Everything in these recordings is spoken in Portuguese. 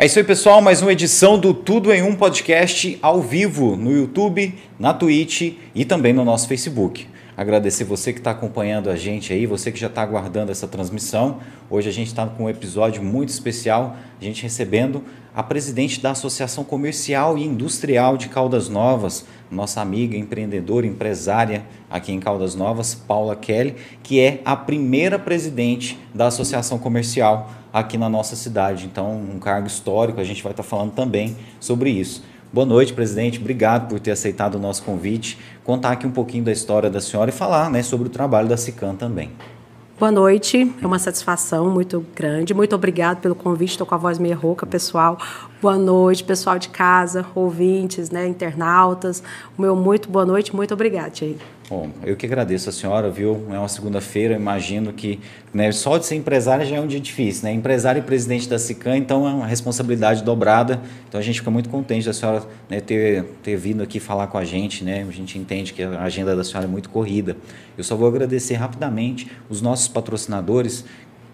É isso aí, pessoal. Mais uma edição do Tudo em Um podcast ao vivo no YouTube, na Twitch e também no nosso Facebook. Agradecer você que está acompanhando a gente aí, você que já está aguardando essa transmissão. Hoje a gente está com um episódio muito especial, a gente recebendo a presidente da Associação Comercial e Industrial de Caldas Novas, nossa amiga empreendedora, empresária aqui em Caldas Novas, Paula Kelly, que é a primeira presidente da Associação Comercial aqui na nossa cidade. Então, um cargo histórico, a gente vai estar falando também sobre isso. Boa noite, presidente. Obrigado por ter aceitado o nosso convite. Contar aqui um pouquinho da história da senhora e falar né, sobre o trabalho da SICAM também. Boa noite, é uma satisfação muito grande. Muito obrigado pelo convite. Estou com a voz meio rouca, pessoal. Boa noite, pessoal de casa, ouvintes, né, internautas. O meu muito boa noite, muito obrigado, Thierry. Bom, eu que agradeço a senhora, viu? É uma segunda-feira, imagino que né, só de ser empresária já é um dia difícil, né? Empresário e presidente da SICAM, então é uma responsabilidade dobrada. Então a gente fica muito contente da senhora né, ter, ter vindo aqui falar com a gente, né? A gente entende que a agenda da senhora é muito corrida. Eu só vou agradecer rapidamente os nossos patrocinadores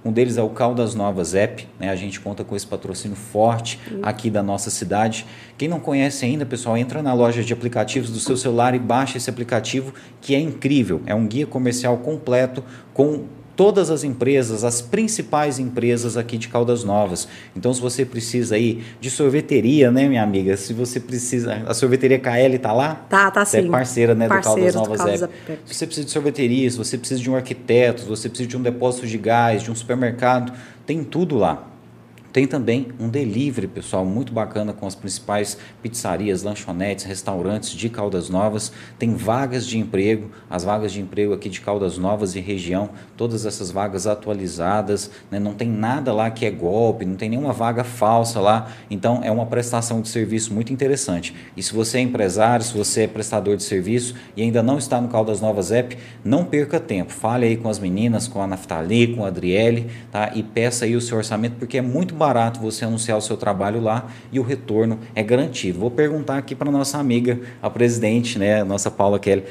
um deles é o Caldas Novas App, né? a gente conta com esse patrocínio forte aqui da nossa cidade. Quem não conhece ainda, pessoal, entra na loja de aplicativos do seu celular e baixa esse aplicativo que é incrível. É um guia comercial completo com todas as empresas, as principais empresas aqui de Caldas Novas. Então, se você precisa aí de sorveteria, né, minha amiga? Se você precisa, a sorveteria KL tá lá? Tá, tá você sim. é parceira, né, Parceiro do Caldas Novas do Caldas App. Se você precisa de sorveteria, se você precisa de um arquiteto, se você precisa de um depósito de gás, de um supermercado, tem tudo lá. Tem também um delivery, pessoal, muito bacana com as principais pizzarias, lanchonetes, restaurantes de Caldas Novas. Tem vagas de emprego, as vagas de emprego aqui de Caldas Novas e região, todas essas vagas atualizadas, né? não tem nada lá que é golpe, não tem nenhuma vaga falsa lá. Então é uma prestação de serviço muito interessante. E se você é empresário, se você é prestador de serviço e ainda não está no Caldas Novas App, não perca tempo. Fale aí com as meninas, com a Naftali, com a Adriele, tá? E peça aí o seu orçamento, porque é muito barato você anunciar o seu trabalho lá e o retorno é garantido. Vou perguntar aqui para nossa amiga, a presidente, né, nossa Paula Kelly.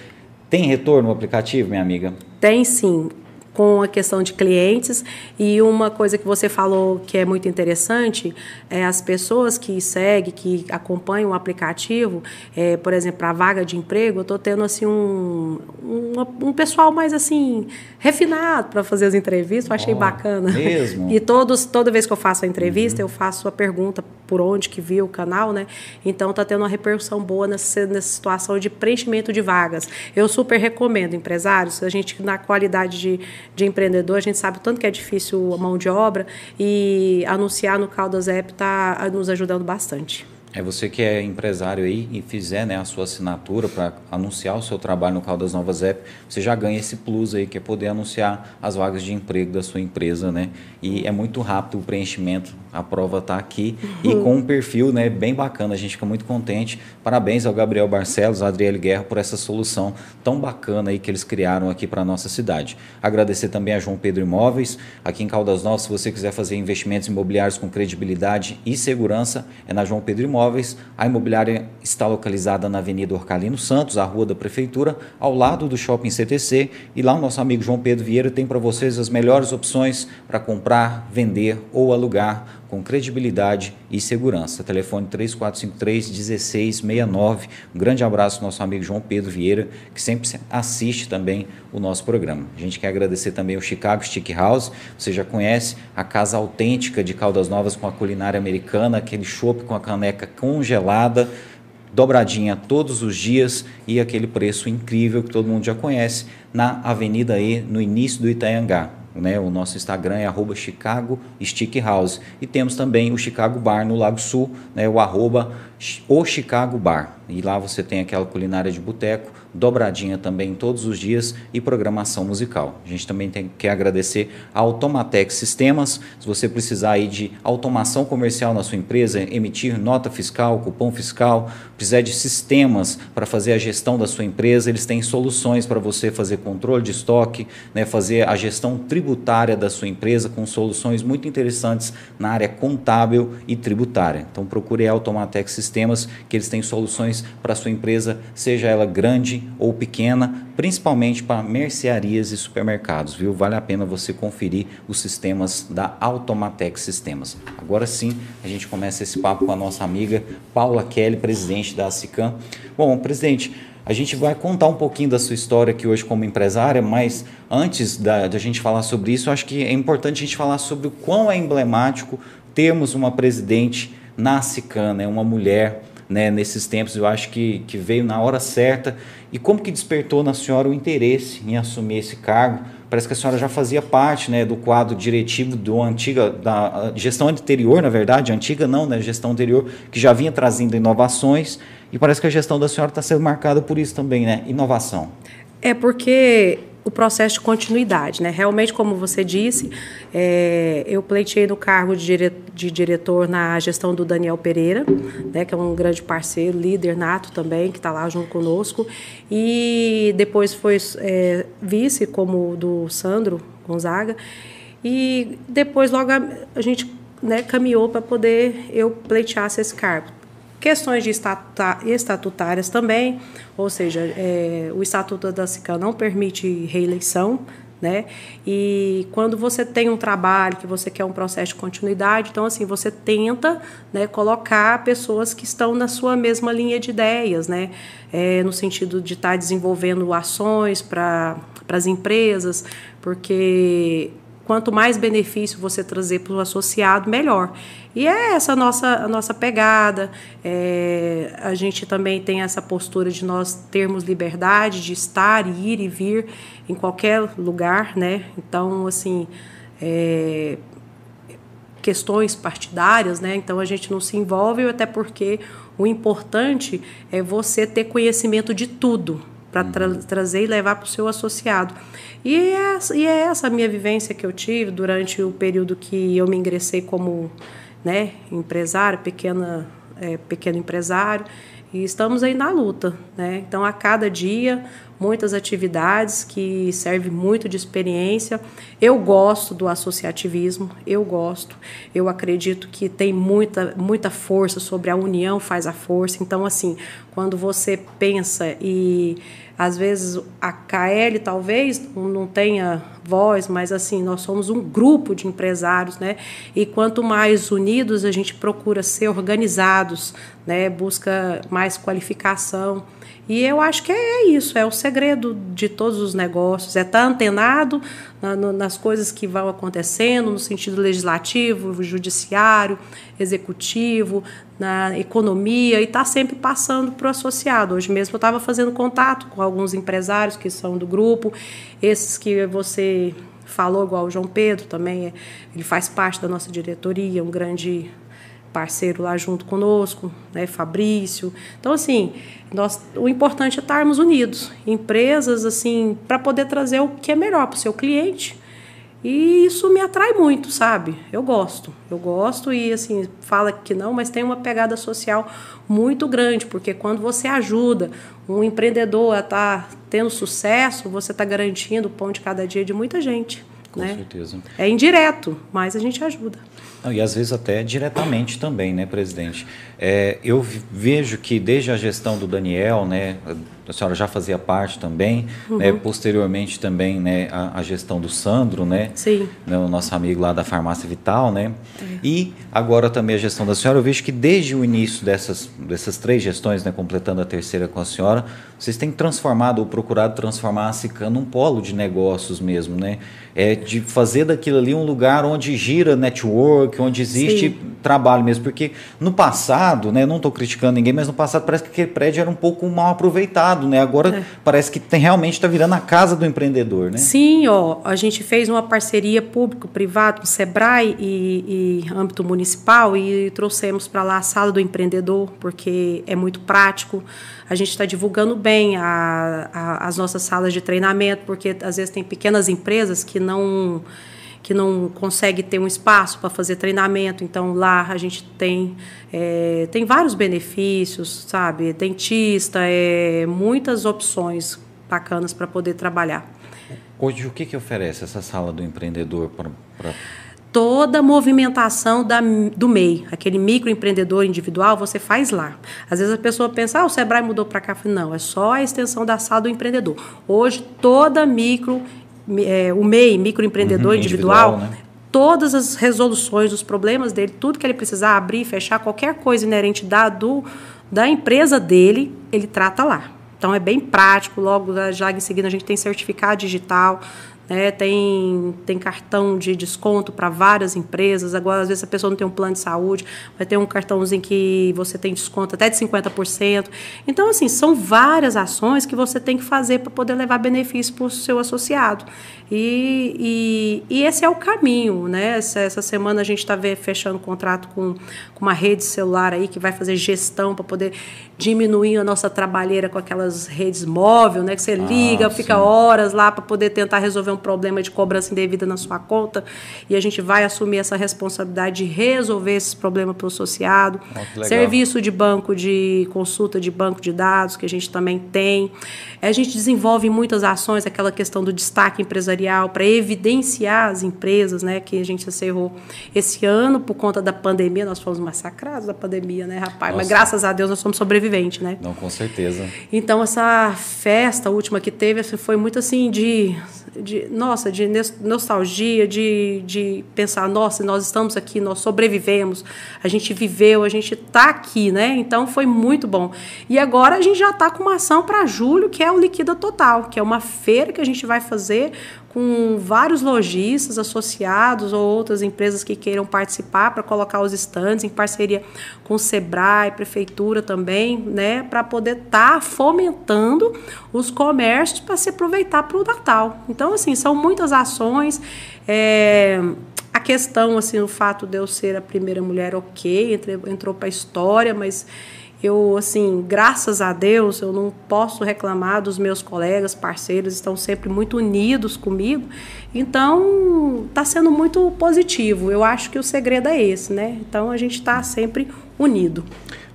Tem retorno no aplicativo, minha amiga? Tem sim, com a questão de clientes. E uma coisa que você falou que é muito interessante é as pessoas que seguem, que acompanham o aplicativo, é, por exemplo, para a vaga de emprego, eu estou tendo assim um, um, um, pessoal mais assim refinado para fazer as entrevistas. Eu achei Oh, bacana. mesmo? E todos, toda vez que eu faço a entrevista, eu faço a pergunta por onde que viu o canal, né? Então está tendo uma repercussão boa nessa, nessa situação de preenchimento de vagas. Eu super recomendo, empresários, a gente na qualidade de, de empreendedor, a gente sabe o tanto que é difícil a mão de obra e anunciar no Caldas App está nos ajudando bastante. É você que é empresário aí e fizer né, a sua assinatura para anunciar o seu trabalho no Caldas Novas App, você já ganha esse plus aí, que é poder anunciar as vagas de emprego da sua empresa, né? E é muito rápido o preenchimento, a prova está aqui e com um perfil né, bem bacana, a gente fica muito contente. Parabéns ao Gabriel Barcelos, à Adriele Guerra por essa solução tão bacana aí que eles criaram aqui para a nossa cidade. Agradecer também a João Pedro Imóveis, aqui em Caldas Novas, se você quiser fazer investimentos imobiliários com credibilidade e segurança, é na João Pedro Imóveis. A imobiliária está localizada na Avenida Orcalino Santos, a rua da Prefeitura, ao lado do Shopping CTC. E lá o nosso amigo João Pedro Vieira tem para vocês as melhores opções para comprar, vender ou alugar com credibilidade e segurança. Telefone 3453-1669. Um grande abraço ao nosso amigo João Pedro Vieira, que sempre assiste também o nosso programa. A gente quer agradecer também o Chicago Stick House. Você já conhece a casa autêntica de Caldas Novas com a culinária americana, aquele chopp com a caneca congelada dobradinha todos os dias e aquele preço incrível que todo mundo já conhece na Avenida E, no início do Itaiangá. Né? O nosso Instagram é arroba Chicago Stick House. E temos também o Chicago Bar no Lago Sul, né? o arroba o Chicago Bar. E lá você tem aquela culinária de boteco, dobradinha também todos os dias e programação musical. A gente também tem que agradecer a Automatex Sistemas. Se você precisar aí de automação comercial na sua empresa, emitir nota fiscal, cupom fiscal, precisar de sistemas para fazer a gestão da sua empresa, eles têm soluções para você fazer controle de estoque, né, fazer a gestão tributária da sua empresa com soluções muito interessantes na área contábil e tributária. Então procure a Automatex Sistemas que eles têm soluções para sua empresa, seja ela grande ou pequena, principalmente para mercearias e supermercados, viu? Vale a pena você conferir os sistemas da Automatec Sistemas. Agora sim, a gente começa esse papo com a nossa amiga Paula Kelly, presidente da ACICAM. Bom, presidente, a gente vai contar um pouquinho da sua história aqui hoje como empresária, mas antes da, da gente falar sobre isso, acho que é importante a gente falar sobre o quão é emblemático termos uma presidente na CICAN, né, uma mulher né, nesses tempos, eu acho que, que veio na hora certa. E como que despertou na senhora o interesse em assumir esse cargo? Parece que a senhora já fazia parte né, do quadro diretivo do antiga, da gestão anterior, na verdade, antiga não, né, gestão anterior, que já vinha trazendo inovações e parece que a gestão da senhora está sendo marcada por isso também, né? Inovação. É porque o processo de continuidade, né? Realmente, como você disse, é, eu pleitei no cargo de, dire, de, diretor na gestão do Daniel Pereira, né? Que é um grande parceiro, líder nato também, que está lá junto conosco. E depois foi é, vice como do Sandro Gonzaga. E depois logo a, a gente né, caminhou para poder eu pleiteasse esse cargo Questões de estatutárias também, ou seja, é, o Estatuto da SICA não permite reeleição, né? E quando você tem um trabalho, que você quer um processo de continuidade, então assim, você tenta né, colocar pessoas que estão na sua mesma linha de ideias, né? É, no sentido de estar tá desenvolvendo ações para as empresas, porque quanto mais benefício você trazer para o associado, melhor. E é essa a nossa, a nossa pegada. É, a gente também tem essa postura de nós termos liberdade de estar, ir e vir em qualquer lugar, né? Então, assim, é, questões partidárias, né? Então a gente não se envolve, até porque o importante é você ter conhecimento de tudo para tra uhum. trazer e levar para o seu associado. E é, e é essa a minha vivência que eu tive durante o período que eu me ingressei como né, empresário, pequena, é, pequeno empresário, e estamos aí na luta. Né? Então, a cada dia, muitas atividades que servem muito de experiência. Eu gosto do associativismo, eu gosto. Eu acredito que tem muita, muita força sobre a união faz a força. Então, assim, quando você pensa e às vezes a KL talvez não tenha voz, mas assim, nós somos um grupo de empresários, né? E quanto mais unidos a gente procura ser organizados, né? Busca mais qualificação. E eu acho que é isso, é o segredo de todos os negócios, é estar antenado na, no, nas coisas que vão acontecendo, no sentido legislativo, judiciário, executivo, na economia, e estar sempre passando para o associado. Hoje mesmo eu estava fazendo contato com alguns empresários que são do grupo, esses que você falou, igual o João Pedro também, ele faz parte da nossa diretoria, um grande parceiro lá junto conosco, né, Fabrício. Então, assim, nós, o importante é estarmos unidos, empresas, assim, para poder trazer o que é melhor para o seu cliente. E isso me atrai muito, sabe? Eu gosto, eu gosto e, assim, fala que não, mas tem uma pegada social muito grande, porque quando você ajuda um empreendedor a estar tá tendo sucesso, você está garantindo o pão de cada dia de muita gente. Com né? certeza. É indireto, mas a gente ajuda. Não, e às vezes até diretamente também, né, presidente? É, eu vejo que desde a gestão do Daniel, né, a senhora já fazia parte também, uhum. né, posteriormente também, né, a, a, gestão do Sandro, né, Sim. Né, o nosso amigo lá da Farmácia Vital, né, é. e agora também a gestão da senhora, eu vejo que desde o início dessas, dessas três gestões, né, completando a terceira com a senhora, vocês têm transformado ou procurado transformar a Sican num polo de negócios mesmo, né, é de fazer daquilo ali um lugar onde gira network, onde existe Sim. trabalho mesmo, porque no passado, né, não estou criticando ninguém, mas no passado parece que aquele prédio era um pouco mal aproveitado, né? Agora é. parece que tem, realmente está virando a casa do empreendedor, né? Sim, ó, a gente fez uma parceria público-privado com o Sebrae e, e âmbito municipal e trouxemos para lá a sala do empreendedor, porque é muito prático. A gente está divulgando bem a, a, as nossas salas de treinamento, porque às vezes tem pequenas empresas que não que não consegue ter um espaço para fazer treinamento. Então lá a gente tem é, tem vários benefícios, sabe? Dentista, é, muitas opções bacanas para poder trabalhar. Hoje o que, que oferece essa sala do empreendedor para toda a movimentação da, do MEI, aquele microempreendedor individual, você faz lá. Às vezes a pessoa pensa, ah, o Sebrae mudou para cá. Não, é só a extensão da sala do empreendedor. Hoje, toda micro, é, o MEI, microempreendedor uhum, individual, individual né? todas as resoluções dos problemas dele, tudo que ele precisar abrir, fechar, qualquer coisa inerente da, do, da empresa dele, ele trata lá. Então é bem prático, logo já em seguida a gente tem certificado digital, né? Tem, tem cartão de desconto para várias empresas. Agora, às vezes, a pessoa não tem um plano de saúde, vai ter um cartãozinho que você tem desconto até de 50%. Então, assim, são várias ações que você tem que fazer para poder levar benefício para o seu associado. E, e, e, esse é o caminho, né? Essa, essa semana a gente está fechando contrato com, com uma rede celular aí que vai fazer gestão para poder diminuir a nossa trabalheira com aquelas redes móveis, né? Que você liga, ah, fica horas lá para poder tentar resolver um problema de cobrança indevida na sua conta. E a gente vai assumir essa responsabilidade de resolver esses problemas para o associado. Oh, Serviço de banco de consulta de banco de dados, que a gente também tem. A gente desenvolve muitas ações, aquela questão do destaque empresarial, para evidenciar as empresas, né? Que a gente encerrou esse ano por conta da pandemia. Nós fomos massacrados da pandemia, né, rapaz? Nossa. Mas graças a Deus nós somos sobreviventes sobrevivente, né? Não, com certeza. Então essa festa última que teve foi muito assim de, de nossa, de nostalgia, de, de pensar, nossa, nós estamos aqui, nós sobrevivemos, a gente viveu, a gente está aqui, né? Então foi muito bom. E agora a gente já está com uma ação para julho, que é o Liquida Total, que é uma feira que a gente vai fazer com vários lojistas associados ou outras empresas que queiram participar para colocar os estandes em parceria com o Sebrae, prefeitura também, né, para poder estar tá fomentando os comércios para se aproveitar para o Natal. Então, assim, são muitas ações. É, a questão, assim, o fato de eu ser a primeira mulher, ok, entrou para a história, mas eu, assim, graças a Deus, eu não posso reclamar dos meus colegas, parceiros, estão sempre muito unidos comigo. Então, está sendo muito positivo. Eu acho que o segredo é esse, né? Então, a gente está sempre unido.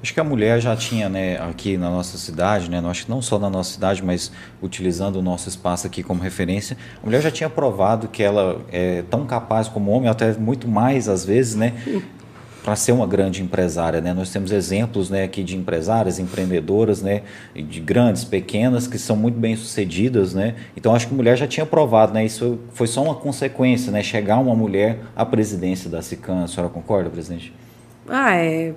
Acho que a mulher já tinha, né, aqui na nossa cidade, né, acho que não só na nossa cidade, mas utilizando o nosso espaço aqui como referência, a mulher já tinha provado que ela é tão capaz como homem, até muito mais às vezes, né, para ser uma grande empresária. Né? Nós temos exemplos né, aqui de empresárias, empreendedoras, né, de grandes, pequenas, que são muito bem sucedidas. Né? Então, acho que a mulher já tinha provado, né? isso foi só uma consequência, né? chegar uma mulher à presidência da SICAM. A senhora concorda, presidente? Ah, é.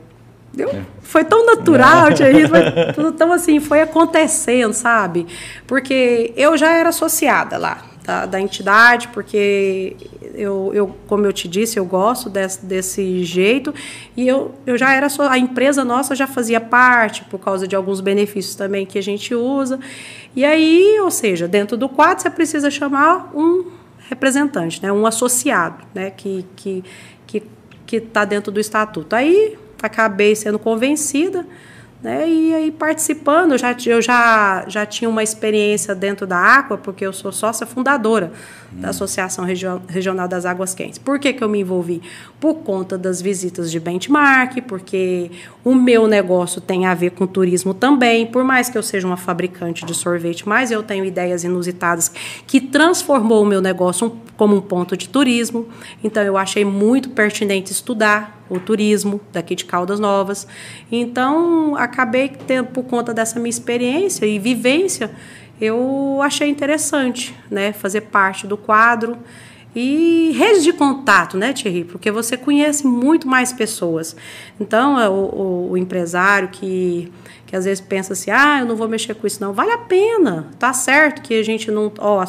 Deu, é. Foi tão natural, Thierry, foi tão assim, foi acontecendo, sabe? Porque eu já era associada lá, da, da entidade, porque eu, eu, como eu te disse, eu gosto desse, desse jeito e eu, eu já era só, a empresa nossa já fazia parte por causa de alguns benefícios também que a gente usa. E aí, ou seja, dentro do quadro você precisa chamar um representante, né, um associado, né, que que que que está dentro do estatuto. Aí acabei sendo convencida né? E aí participando, eu já, eu já, já tinha uma experiência dentro da Aqua, porque eu sou sócia fundadora da Associação Regional das Águas Quentes. Por que, que eu me envolvi? Por conta das visitas de benchmark, porque o meu negócio tem a ver com turismo também, por mais que eu seja uma fabricante de sorvete, mas eu tenho ideias inusitadas que transformou o meu negócio como um ponto de turismo. Então eu achei muito pertinente estudar o turismo daqui de Caldas Novas. Então acabei tendo por conta dessa minha experiência e vivência, eu achei interessante, né, fazer parte do quadro e rede de contato, né, Thierry? Porque você conhece muito mais pessoas. Então, é o, o, o, empresário que, que às vezes pensa assim, ah, eu não vou mexer com isso, não. Vale a pena. Tá certo que a gente não. Ó,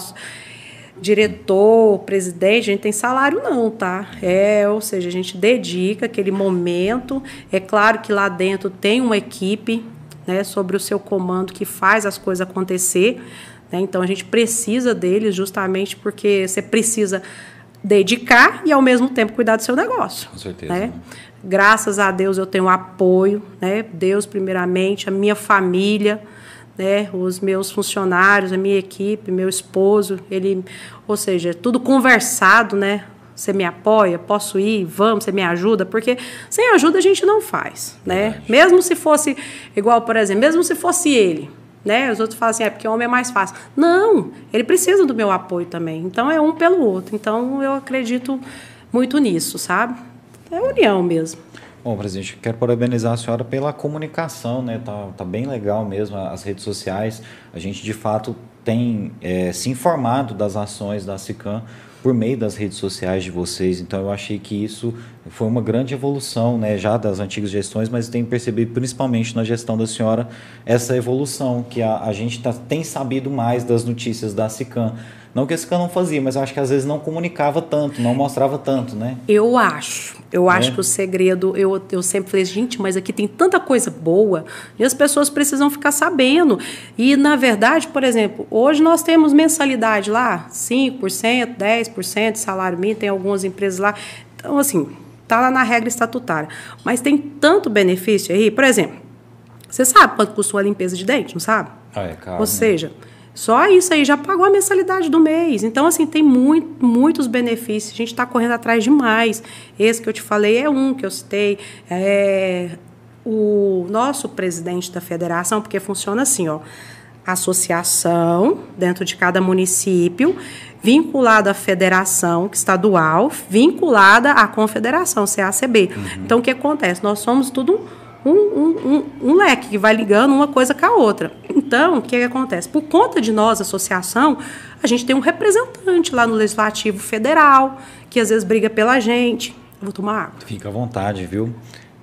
diretor, presidente, a gente tem salário não, tá? É, ou seja, a gente dedica aquele momento. É claro que lá dentro tem uma equipe né, sobre o seu comando que faz as coisas acontecer. Né? Então a gente precisa deles justamente porque você precisa dedicar e ao mesmo tempo cuidar do seu negócio. Com certeza. Né? Né? Graças a Deus eu tenho apoio, né? Deus primeiramente, a minha família, né? Os meus funcionários, a minha equipe, meu esposo, ele, ou seja, tudo conversado, né? Você me apoia? Posso ir? Vamos, você me ajuda? Porque sem ajuda a gente não faz, né? Mesmo se fosse igual, por exemplo, mesmo se fosse ele, né? Os outros falam assim, é porque homem é mais fácil. Não, ele precisa do meu apoio também. Então é um pelo outro. Então eu acredito muito nisso, sabe? É união mesmo. Bom, presidente, quero parabenizar a senhora pela comunicação, né? Tá, tá bem legal mesmo as redes sociais. A gente de fato tem é, se informado das ações da SICAM por meio das redes sociais de vocês. Então eu achei que isso foi uma grande evolução, né, já das antigas gestões, mas tenho percebido principalmente na gestão da senhora essa evolução que a, a gente tá, tem sabido mais das notícias da SICAM. Não que esse cara não fazia, mas eu acho que às vezes não comunicava tanto, não mostrava tanto, né? Eu acho. Eu é. acho que o segredo, eu, eu sempre falei, gente, mas aqui tem tanta coisa boa e as pessoas precisam ficar sabendo. E, na verdade, por exemplo, hoje nós temos mensalidade lá, 5%, 10% de salário mínimo, tem algumas empresas lá. Então, assim, tá lá na regra estatutária. Mas tem tanto benefício aí, por exemplo, você sabe quanto custa uma limpeza de dente, não sabe? Ah, é caro. Ou né? Só isso aí já pagou a mensalidade do mês. Então, assim, tem muito, muitos benefícios. A gente está correndo atrás demais. Esse que eu te falei é um que eu citei. É o nosso presidente da federação, porque funciona assim, ó. Associação dentro de cada município, vinculada à federação estadual, vinculada à confederação, CACB. Uhum. Então, o que acontece? Nós somos tudo um, um, um, um, leque que vai ligando uma coisa com a outra. Então, o que, que acontece? Por conta de nós, associação, a gente tem um representante lá no Legislativo Federal, que às vezes briga pela gente. vou tomar água. Fica à vontade, viu?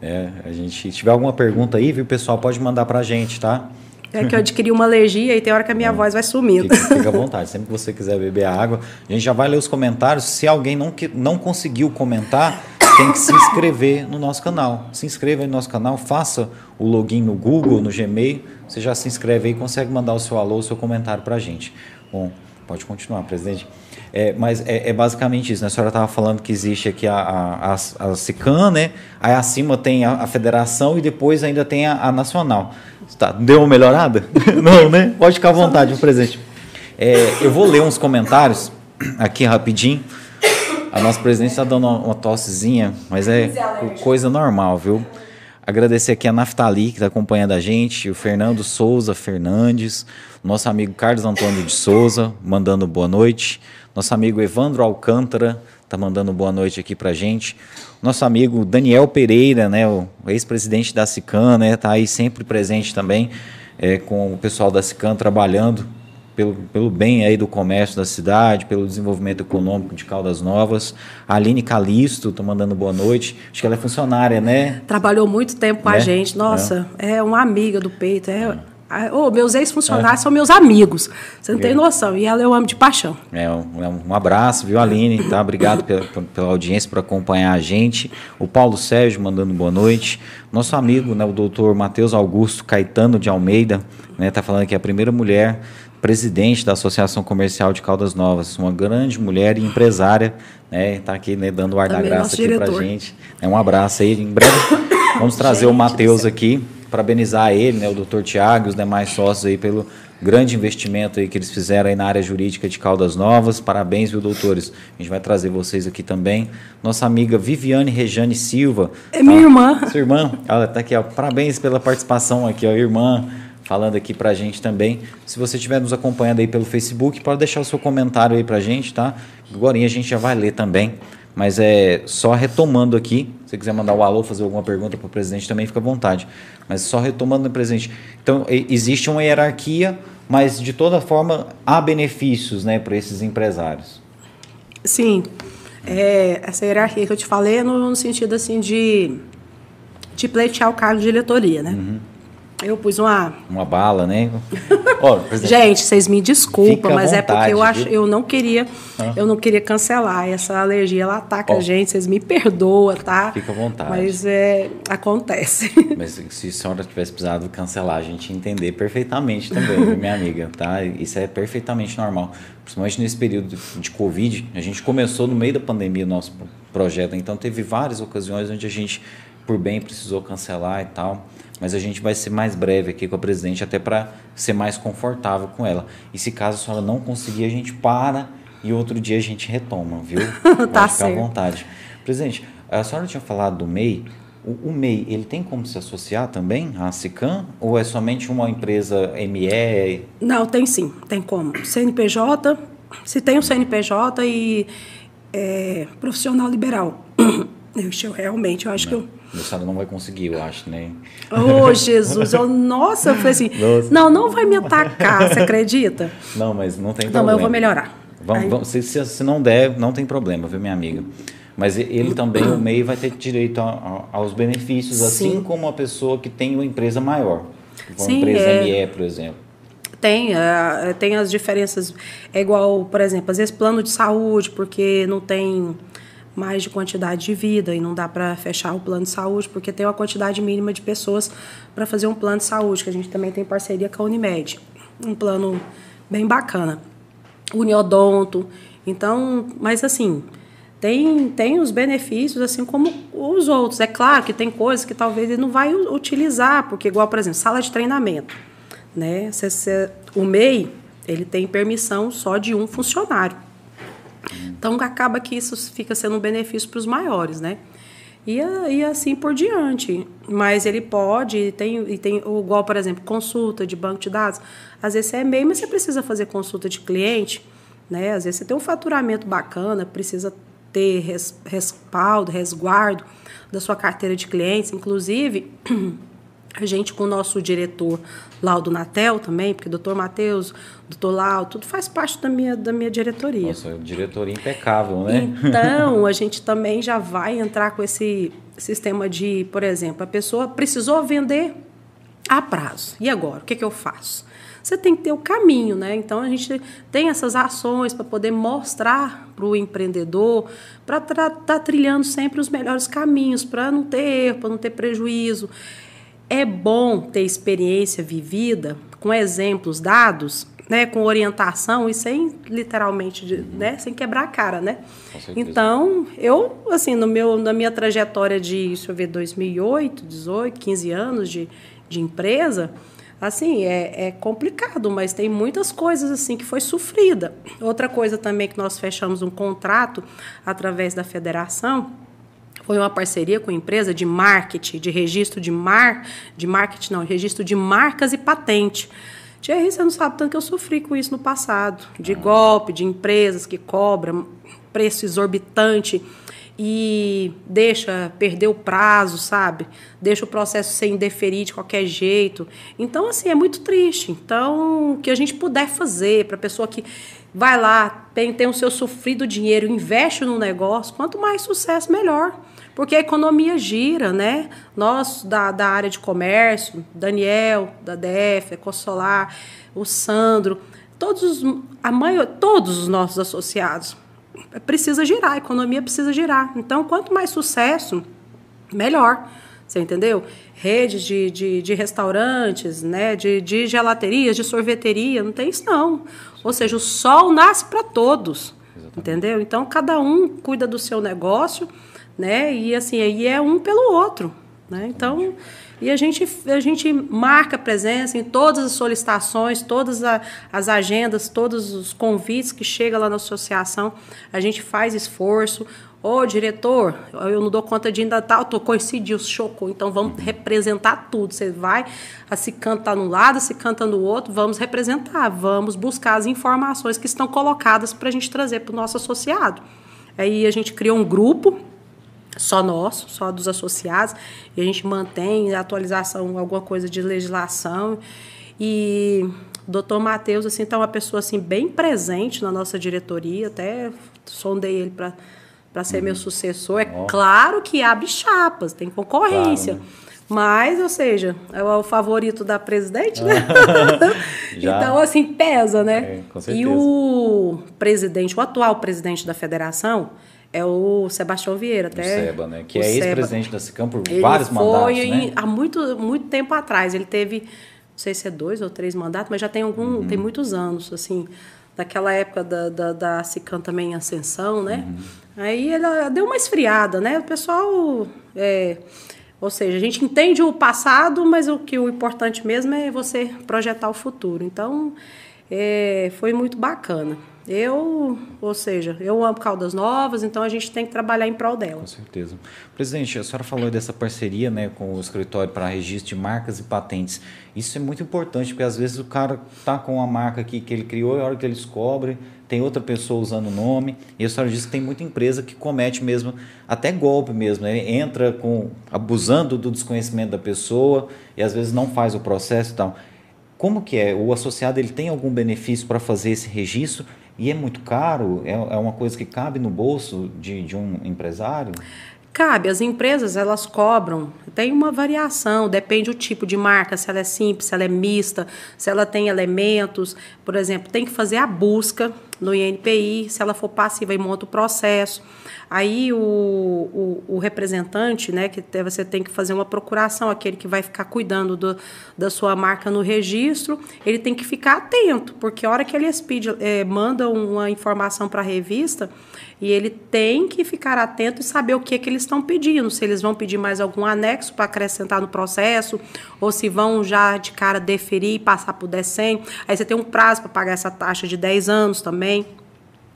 É, a gente, se tiver alguma pergunta aí, viu, pessoal, pode mandar para a gente, tá? É que eu adquiri uma alergia e tem hora que a minha é. voz vai sumindo. Fica, fica, à vontade. Sempre que você quiser beber água, a gente já vai ler os comentários. Se alguém não, não conseguiu comentar, tem que se inscrever no nosso canal. Se inscreva no nosso canal, faça o login no Google, no Gmail. Você já se inscreve aí e consegue mandar o seu alô, o seu comentário para a gente. Bom, pode continuar, presidente. É, mas é, é, basicamente isso, né? A senhora estava falando que existe aqui a, a, a, a CICAN, né? Aí acima tem a, a federação e depois ainda tem a, a nacional. Tá, deu uma melhorada? Não, né? Pode ficar à vontade, presidente. É, eu vou ler uns comentários aqui rapidinho. A nossa presidente está dando uma, uma tossezinha, mas é coisa normal, viu? Agradecer aqui a Naftali, que está acompanhando a gente, o Fernando Souza Fernandes, nosso amigo Carlos Antônio de Souza, mandando boa noite. Nosso amigo Evandro Alcântara está mandando boa noite aqui para a gente. Nosso amigo Daniel Pereira, né, o ex-presidente da SICAN, né, está aí sempre presente também é, com o pessoal da SICAN trabalhando pelo, pelo bem aí do comércio da cidade, pelo desenvolvimento econômico de Caldas Novas. A Aline Calisto, estou mandando boa noite. Acho que ela é funcionária, né? Trabalhou muito tempo com a né? gente. Nossa, é. é. uma amiga do peito. É, Oh, meus ex-funcionários é. são meus amigos. Você não tem noção. E ela eu amo de paixão. É, um, um abraço, viu, Aline? Tá? Obrigado pela, pela, audiência, por acompanhar a gente. O Paulo Sérgio mandando boa noite. Nosso amigo, né, o doutor Matheus Augusto Caetano de Almeida, né, tá falando que é a primeira mulher presidente da Associação Comercial de Caldas Novas, uma grande mulher e empresária, né? Está aqui né, dando o ar Também da graça aqui para gente. É um abraço aí. Em breve vamos trazer gente, o Matheus aqui, parabenizar ele, né, o doutor Tiago e os demais sócios aí pelo grande investimento aí que eles fizeram aí na área jurídica de Caldas Novas. Parabéns, viu, doutores? A gente vai trazer vocês aqui também. Nossa amiga Viviane Rejane Silva. É minha irmã. Sua irmã. Ela está aqui, ó. Parabéns pela participação aqui, ó, irmã falando aqui para a gente também. Se você estiver nos acompanhando aí pelo Facebook, pode deixar o seu comentário aí para a gente, tá? Agora a gente já vai ler também. Mas é só retomando aqui, se você quiser mandar o um alô, fazer alguma pergunta para o presidente também, fica à vontade. Mas só retomando presidente. Então, existe uma hierarquia, mas de toda forma há benefícios né, para esses empresários. Sim. É, essa hierarquia que eu te falei é no, no sentido assim de, de pleitear o cargo de diretoria, né? Uhum. Eu pus uma. Uma bala, né? oh, Gente, vocês me desculpam, mas vontade, é porque eu acho, eu não queria, ah. eu não queria cancelar essa alergia. Ela ataca oh. a gente, vocês me perdoam, tá? Fica à vontade. Mas é, acontece. Mas se a senhora tivesse precisado cancelar, a gente ia entender perfeitamente também, minha amiga, tá? Isso é perfeitamente normal. Principalmente nesse período de Covid, a gente começou no meio da pandemia o nosso projeto, então teve várias ocasiões onde a gente, por bem, precisou cancelar e tal mas a gente vai ser mais breve aqui com a presidente, até para ser mais confortável com ela. E se caso a senhora não conseguir, a gente para e outro dia a gente retoma, viu? tá Pode ficar à vontade. Presidente, a senhora tinha falado do MEI. O, o, MEI, ele tem como se associar também à SICAM? Ou é somente uma empresa ME? Não, tem sim, tem como. CNPJ, se tem o CNPJ e é, profissional liberal. Eu, eu realmente, eu acho não, que eu. O Estado não vai conseguir, eu acho, né? Oh, Jesus! Eu, nossa, eu falei assim: nossa. não, não vai me atacar, você acredita? Não, mas não tem problema. Não, mas eu vou melhorar. Vamos, Aí... vamos, se, se, se, não der, não tem problema, viu, minha amiga? Mas ele também, o MEI, vai ter direito a, a, aos benefícios, Sim. assim como a pessoa que tem uma empresa maior. Uma Sim, empresa é... ME, por exemplo. Tem, é, tem as diferenças. É igual, por exemplo, às vezes plano de saúde, porque não tem mais de quantidade de vida e não dá para fechar o plano de saúde porque tem uma quantidade mínima de pessoas para fazer um plano de saúde, que a gente também tem parceria com a Unimed. Um plano bem bacana. Uniodonto. Então, mas assim, tem, tem os benefícios assim como os outros. É claro que tem coisas que talvez ele não vai utilizar, porque igual, por exemplo, sala de treinamento, né? o MEI, ele tem permissão só de um funcionário. Então acaba que isso fica sendo um benefício para os maiores, né? E, e assim por diante. Mas ele pode, tem, e tem igual, por exemplo, consulta de banco de dados. Às vezes você é meio, mas você precisa fazer consulta de cliente, né? Às vezes você tem um faturamento bacana, precisa ter res, respaldo, resguardo da sua carteira de clientes. Inclusive, a gente com o nosso diretor Laudo Natel também, porque o doutor Matheus, doutor Laudo, tudo faz parte da minha, da minha diretoria. Nossa, diretoria impecável, né? Então, a gente também já vai entrar com esse sistema de, por exemplo, a pessoa precisou vender a prazo. E agora? O que, que eu faço? Você tem que ter o caminho, né? Então a gente tem essas ações para poder mostrar para o empreendedor, para estar tá trilhando sempre os melhores caminhos, para não ter erro, para não ter prejuízo. É bom ter experiência vivida, com exemplos dados, né, com orientação e sem literalmente, né, sem quebrar a cara, né? Então, eu assim, no meu na minha trajetória de, deixa eu ver, 2008, 18, 15 anos de, de empresa, assim, é, é complicado, mas tem muitas coisas assim que foi sofrida. Outra coisa também que nós fechamos um contrato através da federação, foi uma parceria com a empresa de marketing, de registro de mar, de marketing não, registro de marcas e patente. Thierry, você não sabe tanto que eu sofri com isso no passado, de golpe, de empresas que cobram preço exorbitante e deixa perder o prazo, sabe? Deixa o processo ser indeferido de qualquer jeito. Então, assim, é muito triste. Então, o que a gente puder fazer para a pessoa que vai lá, tem, tem o seu sofrido dinheiro, investe no negócio, quanto mais sucesso, melhor porque a economia gira, né? Nós da, da área de comércio, Daniel, da DF, Ecosolar, o Sandro, todos, a maior, todos os nossos associados precisa girar, a economia precisa girar. Então, quanto mais sucesso, melhor. Você entendeu? Redes de, de, de restaurantes, né? de, de gelaterias, de sorveteria, não tem isso não. Ou seja, o sol nasce para todos. Exatamente. Entendeu? Então, cada um cuida do seu negócio né? E assim, aí é um pelo outro, né? Então, e a gente, a gente marca presença em todas as solicitações, todas a, as agendas, todos os convites que chegam lá na associação, a gente faz esforço. Ô, diretor, eu não dou conta de ainda tal, tô coincidiu, chocou, então vamos representar tudo. Você vai, a se canta no lado, se canta no outro, vamos representar, vamos buscar as informações que estão colocadas para a gente trazer para o nosso associado. Aí a gente criou um grupo só nosso, só dos associados, e a gente mantém atualização, alguma coisa de legislação. E o doutor Matheus, assim, está uma pessoa assim, bem presente na nossa diretoria, até sondei ele para para ser uhum. meu sucessor. É oh. claro que abre chapas, tem concorrência. Claro, né? Mas, ou seja, é o favorito da presidente, né? então, assim, pesa, né? É, com certeza. E o presidente, o atual presidente da federação, é o Sebastião Vieira, até. O Seba, né? Que é ex-presidente da SICAM por ele vários mandatos, foi né? há muito, muito tempo atrás. Ele teve, não sei se é dois ou três mandatos, mas já tem algum, uhum. tem muitos anos, assim. Daquela época da, da, da SICAM também em ascensão, né? Uhum. Aí ela deu uma esfriada, né? O pessoal... É, ou seja, a gente entende o passado, mas o que o importante mesmo é você projetar o futuro. Então, é, foi muito bacana. Eu, ou seja, eu amo Caldas Novas, então a gente tem que trabalhar em prol dela. Com certeza. Presidente, a senhora falou dessa parceria né, com o escritório para registro de marcas e patentes. Isso é muito importante, porque às vezes o cara está com uma marca aqui que ele criou e a hora que ele descobre, tem outra pessoa usando o nome. E a senhora disse que tem muita empresa que comete mesmo, até golpe mesmo, né? entra com abusando do desconhecimento da pessoa e às vezes não faz o processo e tal. Como que é? O associado ele tem algum benefício para fazer esse registro? E é muito caro? É, é uma coisa que cabe no bolso de, de um empresário? Cabe, as empresas elas cobram, tem uma variação, depende do tipo de marca, se ela é simples, se ela é mista, se ela tem elementos, por exemplo, tem que fazer a busca no INPI, se ela for passiva e monta o processo. Aí o, o, o, representante, né, que você tem que fazer uma procuração, aquele que vai ficar cuidando do, da sua marca no registro, ele tem que ficar atento, porque a hora que ele expede, é, manda uma informação para a revista, e ele tem que ficar atento e saber o que, que eles estão pedindo, se eles vão pedir mais algum anexo para acrescentar no processo, ou se vão já de cara deferir e passar por DECEM. Aí você tem um prazo para pagar essa taxa de 10 anos também.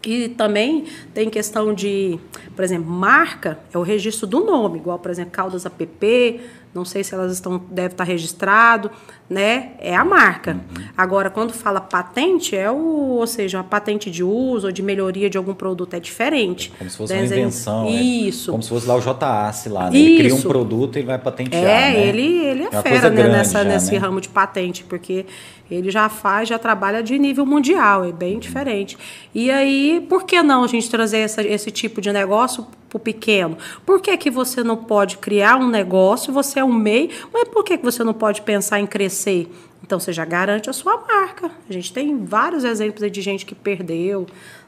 E também tem questão de, por exemplo, marca é o registro do nome, igual, por exemplo, Caldas App, não sei se elas estão deve estar registrado, né? É a marca. Uhum. Agora, quando fala patente, é o, ou seja, a patente de uso ou de melhoria de algum produto é diferente. Como se fosse Desenho. uma invenção. Né? Isso. Né? Como se fosse lá o JAS lá, né? Ele cria um produto e vai patentear. É, né? ele, ele é, é fera né? Nessa, já, nesse né? ramo de patente, porque ele já faz, já trabalha de nível mundial, é bem diferente. E aí, por que não a gente trazer essa, esse tipo de negócio para o pequeno? Por que, que você não pode criar um negócio, você é um MEI, mas por que, que você não pode pensar em crescer? Então você já garante a sua marca. A gente tem vários exemplos de gente que perdeu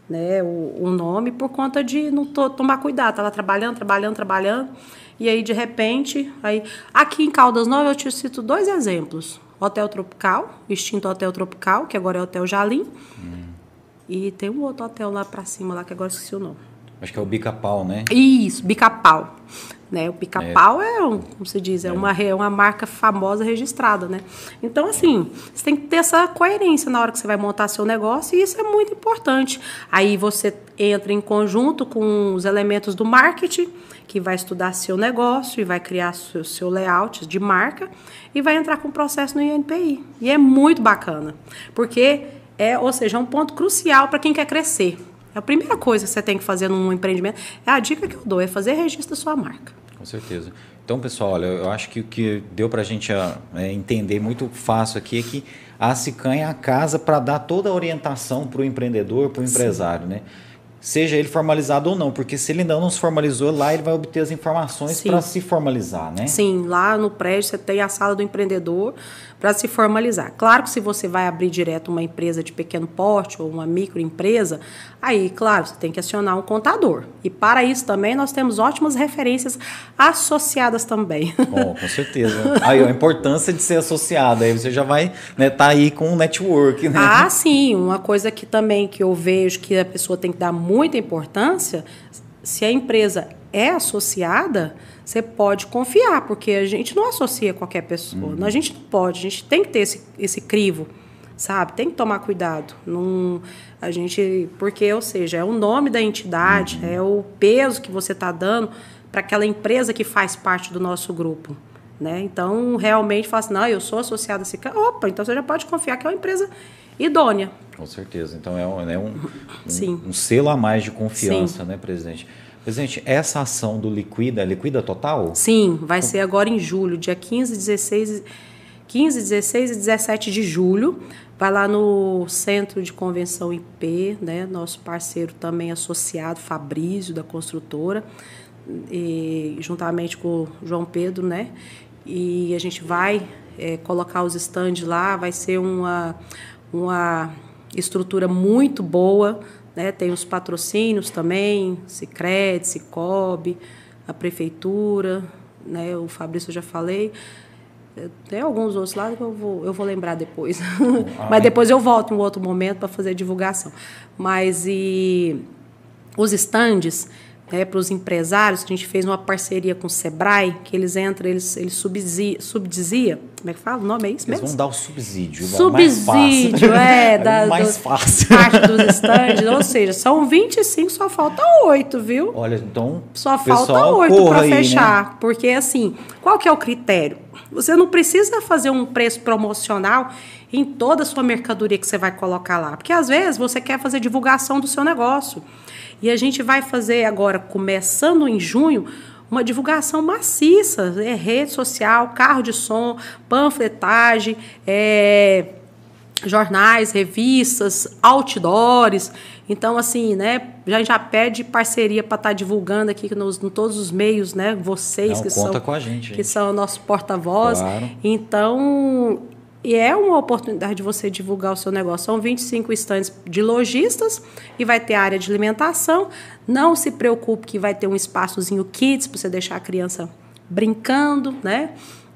né, o, o nome por conta de não to, tomar cuidado. Estava trabalhando, trabalhando, trabalhando. E aí, de repente, aí, aqui em Caldas Novas eu te cito dois exemplos. Hotel Tropical, extinto Hotel Tropical, que agora é Hotel Jalim. Hum. E tem um outro hotel lá para cima, lá que agora esqueci o nome. Acho que é o Bica-Pau, né? Isso, Bica-Pau. Né? O Pica-Pau é. é, um, como se diz, é, é. Uma, é uma marca famosa registrada, né? Então, assim, você tem que ter essa coerência na hora que você vai montar seu negócio e isso é muito importante. Aí você entra em conjunto com os elementos do marketing, que vai estudar seu negócio e vai criar seu, seu layout de marca e vai entrar com o processo no INPI. E é muito bacana, porque é, ou seja, é um ponto crucial para quem quer crescer. A primeira coisa que você tem que fazer num empreendimento, é a dica que eu dou, é fazer registro da sua marca. Com certeza. Então, pessoal, olha, eu acho que o que deu para a gente é, entender muito fácil aqui é que a Cican é a casa para dar toda a orientação para o empreendedor, para o empresário, né? Seja ele formalizado ou não, porque se ele ainda não se formalizou, lá ele vai obter as informações para se formalizar, né? Sim, lá no prédio você tem a sala do empreendedor, para se formalizar. Claro que se você vai abrir direto uma empresa de pequeno porte ou uma microempresa, aí, claro, você tem que acionar um contador. E para isso também nós temos ótimas referências associadas também. Oh, com certeza. Aí a importância de ser associada, aí você já vai estar né, tá aí com um network, né? Ah, sim. Uma coisa que também que eu vejo que a pessoa tem que dar muita importância, se a empresa é associada, você pode confiar, porque a gente não associa qualquer pessoa. Uhum. A gente não pode, a gente tem que ter esse, esse crivo, sabe? Tem que tomar cuidado. Não, a gente, porque, ou seja, é o nome da entidade, uhum. é o peso que você está dando para aquela empresa que faz parte do nosso grupo. Né? Então, realmente, fala assim, não, eu sou associado a esse cara. Opa, então você já pode confiar que é uma empresa idônea. Com certeza. Então, é um, é um, um, um selo a mais de confiança, Sim. né, presidente? Presidente, essa ação do Liquida, Liquida Total? Sim, vai ser agora em julho, dia 15, 16, 15, 16 e 17 de julho. Vai lá no Centro de Convenção IP, né? Nosso parceiro também associado, Fabrício, da construtora, e, juntamente com o João Pedro, né? E a gente vai é, colocar os estandes lá, vai ser uma, uma estrutura muito boa, né? Tem os patrocínios também, Sicredi, Cicobi, a prefeitura, né? O Fabrício eu já falei. Tem alguns outros lá que eu vou, eu vou lembrar depois. Ah, Mas depois eu volto em um outro momento para fazer a divulgação. Mas e os estandes né, para os empresários, a gente fez uma parceria com o Sebrae, que eles entram, eles, eles subsia, subdizia, como é que fala? O nome é isso Eles mesmo? vão dar o subsídio. Subsídio, mais é, da, mais fácil. parte dos estandes, ou seja, são 25, só falta 8, viu? Olha, então. Só falta oito corra para aí, né? fechar. Porque, assim, qual que é o critério? Você não precisa fazer um preço promocional em toda a sua mercadoria que você vai colocar lá. Porque, às vezes, você quer fazer divulgação do seu negócio. E a gente vai fazer agora, começando em junho, uma divulgação maciça. É rede social, carro de som, panfletagem, é, jornais, revistas, outdoors. Então, assim, né, já já pede parceria para estar divulgando aqui nos, em todos os meios, né? Vocês Não, que conta são com a gente, que gente. são o nosso porta-voz. Claro. Então, e é uma oportunidade de você divulgar o seu negócio. São 25 estandes de lojistas e vai ter área de alimentação. Não se preocupe que vai ter um espaçozinho kids para você deixar a criança brincando, né?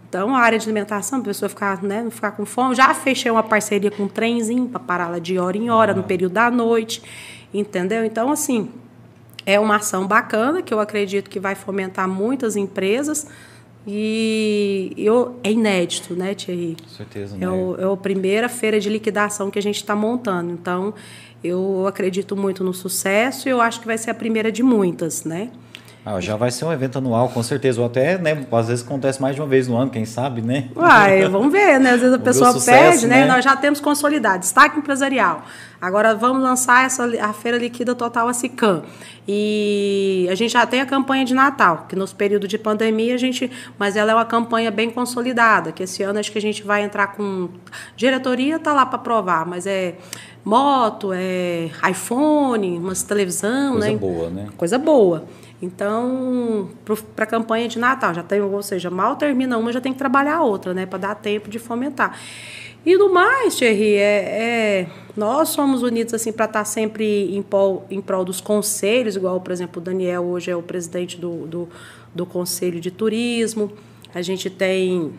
Então, a área de alimentação, a pessoa ficar, né, não ficar com fome. Já fechei uma parceria com um trenzinho para parar lá de hora em hora, no período da noite, entendeu? Então, assim, é uma ação bacana que eu acredito que vai fomentar muitas empresas e eu, é inédito, né, Thierry? Com certeza, né? É, o, é a primeira feira de liquidação que a gente está montando. Então, eu acredito muito no sucesso e eu acho que vai ser a primeira de muitas, né? Ah, já vai ser um evento anual, com certeza. Ou até, né? Às vezes acontece mais de uma vez no ano, quem sabe, né? Uai, vamos ver, né? Às vezes a pessoa sucesso, pede, né? né? Nós já temos consolidado, destaque empresarial. Agora vamos lançar essa, a Feira Liquida Total a Cicam. E a gente já tem a campanha de Natal, que nos períodos de pandemia a gente. Mas ela é uma campanha bem consolidada, que esse ano acho que a gente vai entrar com. Diretoria está lá para provar, mas é moto, é iPhone, umas televisão, Coisa né? boa, né? Coisa boa. Então, para a campanha de Natal, já tem, ou seja, mal termina uma, já tem que trabalhar a outra, né? Para dar tempo de fomentar. E do mais, Thierry, é, é, nós somos unidos assim para estar sempre em prol, em prol dos conselhos, igual, por exemplo, o Daniel hoje é o presidente do, do, do Conselho de Turismo. A gente tem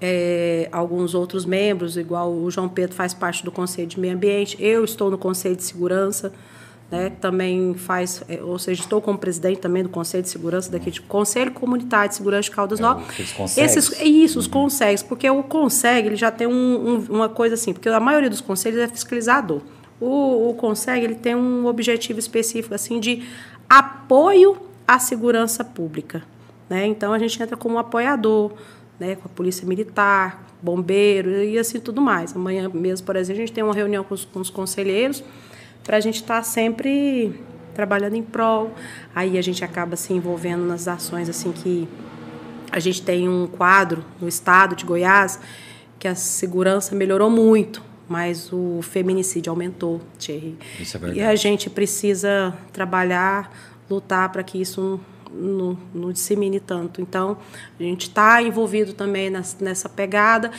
é, alguns outros membros, igual o João Pedro faz parte do Conselho de Meio Ambiente, eu estou no Conselho de Segurança, né, também faz, é, ou seja, estou como presidente também do Conselho de Segurança daqui de Conselho Comunitário de Segurança de Caldas É, Novas. Esses, isso, os consegues, porque o consegue ele já tem um, um- uma coisa assim, porque a maioria dos conselhos é fiscalizador. O, o consegue ele tem um objetivo específico assim de apoio à segurança pública, né? Então a gente entra como apoiador, né, com a polícia militar, bombeiro e assim tudo mais. Amanhã mesmo, por exemplo, a gente tem uma reunião com os, com os conselheiros para a gente estar sempre trabalhando em prol. Aí a gente acaba se envolvendo nas ações assim que a gente tem um quadro no estado de Goiás que a segurança melhorou muito, mas o feminicídio aumentou, Thierry. Isso é E verdade. a gente precisa trabalhar, lutar para que isso não, não dissemine tanto. Então, a gente está envolvido também nessa pegada.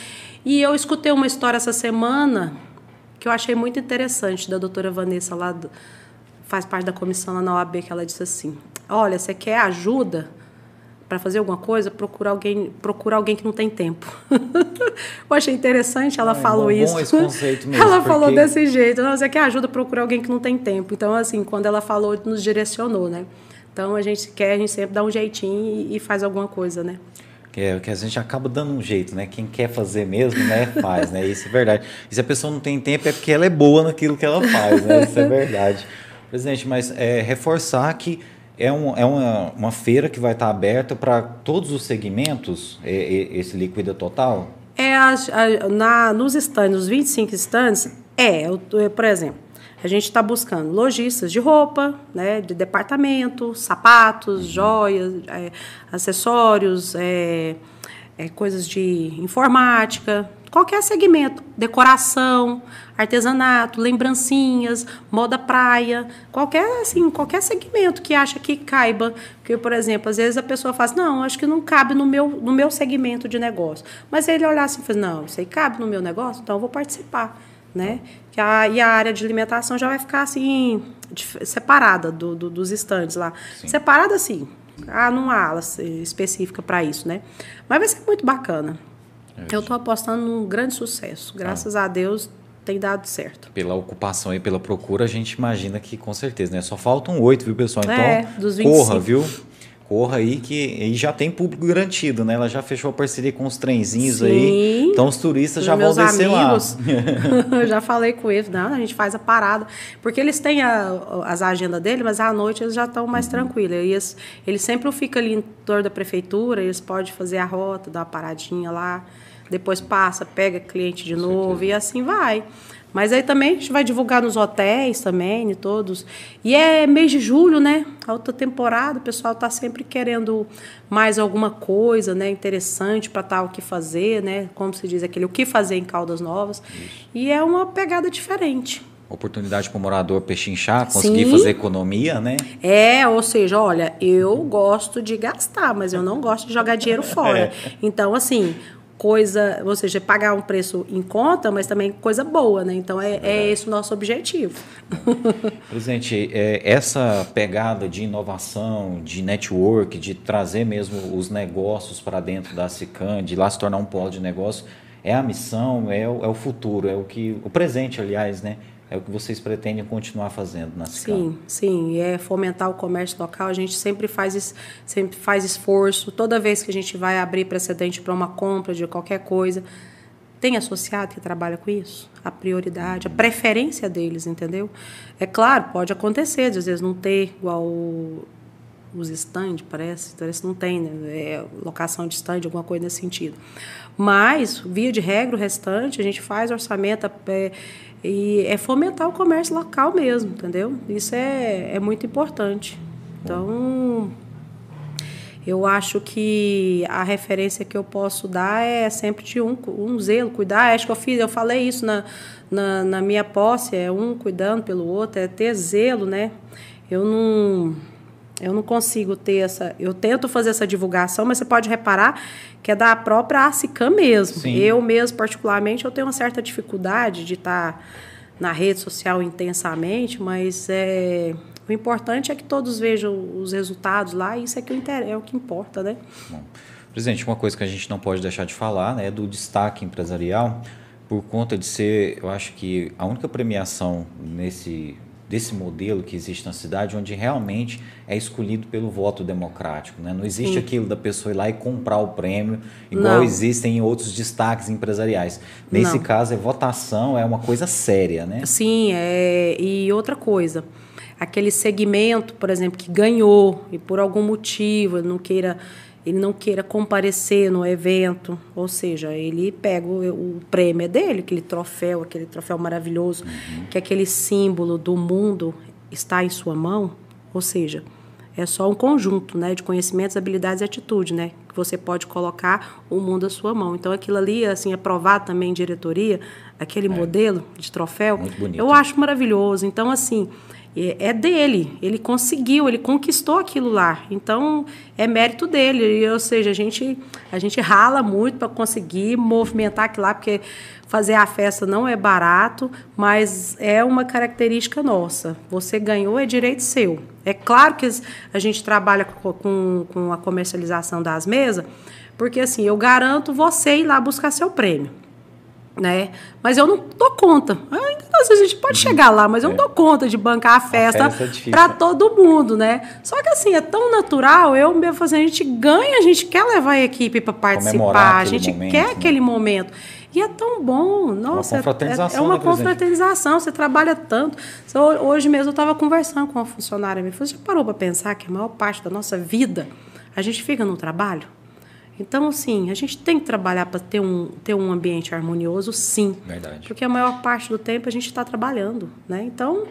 E eu escutei uma história essa semana que eu achei muito interessante da doutora Vanessa lá, do- faz parte da comissão lá na OAB, que ela disse assim: Olha, você quer ajuda para fazer alguma coisa? Procura alguém, procura alguém que não tem tempo. eu achei interessante, ela é falou bom- bom isso. esse conceito mesmo, ela falou porque- desse jeito: Não, você quer ajuda? Procura alguém que não tem tempo. Então, assim, quando ela falou, nos direcionou, né? Então, a gente quer, a gente sempre dá um jeitinho e, e faz alguma coisa, né? Que, é, que a gente acaba dando um jeito, né? Quem quer fazer mesmo, né? Faz, né? Isso é verdade. E se a pessoa não tem tempo é porque ela é boa naquilo que ela faz, né? Isso é verdade. Presidente, mas é, reforçar que é, um, é uma, uma feira que vai estar aberta para todos os segmentos, é, é, esse Liquida Total? É, as- a- na, nos stands, nos 25 stands, é, eu tô- por exemplo, a gente está buscando lojistas de roupa, né, de departamento, sapatos, joias, é, acessórios, é, é, coisas de informática, qualquer segmento, decoração, artesanato, lembrancinhas, moda praia, qualquer assim, qualquer segmento que acha que caiba, que por exemplo, às vezes a pessoa fala, assim, não, acho que não cabe no meu no meu segmento de negócio, mas ele olhar assim, e fala, não, isso aí cabe no meu negócio, então eu vou participar, né? Que a, e a área de alimentação já vai ficar assim separada do, do- dos estandes lá, separada assim, ah, numa ala específica para isso, né? Mas vai ser muito bacana. Eu estou apostando num grande sucesso. Graças a Deus, tem dado certo. Pela ocupação e pela procura, a gente imagina que com certeza, né? Só faltam oito, viu, pessoal? Então, é, dos 25. corra, viu? Corra aí que e já tem público garantido, né? Ela já fechou a parceria com os trenzinhos Sim. aí. Então os turistas já meus vão descer amigos, lá. eu já falei com eles, não, a gente faz a parada. Porque eles têm a- as agendas dele, mas à noite eles já estão mais tranquilos. E eles, eles sempre ficam ali em torno da prefeitura, eles podem fazer a rota, dar uma paradinha lá, depois passa, pega cliente de novo e assim vai. Mas aí também a gente vai divulgar nos hotéis também, em todos. E é mês de julho, né? Alta temporada, o pessoal está sempre querendo mais alguma coisa, né? Interessante para tal o que fazer, né? Como se diz aquele o que fazer em Caldas Novas. E é uma pegada diferente. Oportunidade para o morador pechinchar, conseguir Sim. fazer economia, né? É, ou seja, olha, eu gosto de gastar, mas eu não gosto de jogar dinheiro fora. Então, assim, coisa, ou seja, pagar um preço em conta, mas também coisa boa, né? Então é, é esse o nosso objetivo. Presidente, é, essa pegada de inovação, de network, de trazer mesmo os negócios para dentro da SICAM, de lá se tornar um polo de negócio, é a missão, é o, é o futuro, é o que o presente, aliás, né? É o que vocês pretendem continuar fazendo na SICAM. Sim, sim, é fomentar o comércio local. A gente sempre faz, sempre faz esforço. Toda vez que a gente vai abrir precedente para uma compra de qualquer coisa, tem associado que trabalha com isso? A prioridade, a preferência deles, entendeu? É claro, pode acontecer, de às vezes não ter igual os stand, parece, parece não tem, né? É, locação de stand, alguma coisa nesse sentido. Mas, via de regra, o restante, a gente faz orçamento é, e é fomentar o comércio local mesmo, entendeu? Isso é, é muito importante. Então, eu acho que a referência que eu posso dar é sempre de um, um zelo, cuidar. Acho que eu fiz, eu falei isso na, na, na minha posse, é um cuidando pelo outro, é ter zelo, né? Eu não, eu não consigo ter essa. Eu tento fazer essa divulgação, mas você pode reparar que é da própria ACICAM mesmo. Sim. Eu mesmo, particularmente, eu tenho uma certa dificuldade de estar na rede social intensamente, mas é, o importante é que todos vejam os resultados lá, e isso é, que o inter- é o que importa, né? Bom, presidente, uma coisa que a gente não pode deixar de falar né, é do destaque empresarial, por conta de ser, eu acho que a única premiação nesse desse modelo que existe na cidade, onde realmente é escolhido pelo voto democrático. Né? Não existe Sim. aquilo da pessoa ir lá e comprar o prêmio, igual Não. existem em outros destaques empresariais. Nesse Não. caso, é votação, é uma coisa séria, né? Sim, é, e outra coisa, aquele segmento, por exemplo, que ganhou e por algum motivo não queira, ele não queira comparecer no evento, ou seja, ele pega o, o prêmio é dele, aquele troféu, aquele troféu maravilhoso, que aquele símbolo do mundo está em sua mão, ou seja, é só um conjunto né, de conhecimentos, habilidades e atitude, né? Que você pode colocar o mundo à sua mão. Então, aquilo ali, assim, aprovado também em diretoria, aquele modelo de troféu, eu acho maravilhoso. Então, assim, é dele. Ele conseguiu, ele conquistou aquilo lá. Então, é mérito dele. Ou seja, a gente, a gente rala muito para conseguir movimentar aquilo lá, porque fazer a festa não é barato, mas é uma característica nossa. Você ganhou, é direito seu. É claro que a gente trabalha co- com, com a comercialização das mesas, porque assim, eu garanto você ir lá buscar seu prêmio né? Mas eu não dou conta. Ainda não, a gente pode chegar lá, mas eu não dou conta de bancar a festa, festa é para todo mundo, né? Só que assim, é tão natural, eu mesmo fazendo, a gente ganha, a gente quer levar a equipe para participar, a gente momento, quer né? aquele momento. E é tão bom, nossa, é- confraternização, é, é uma né, confraternização, você trabalha tanto. Você- Hoje mesmo eu estava conversando com uma funcionária minha, você já parou para pensar que a maior parte da nossa vida a gente fica no trabalho? Então, assim, a gente tem que trabalhar para ter um, ter um ambiente harmonioso, sim. Verdade. Porque a maior parte do tempo a gente está trabalhando, né? Então,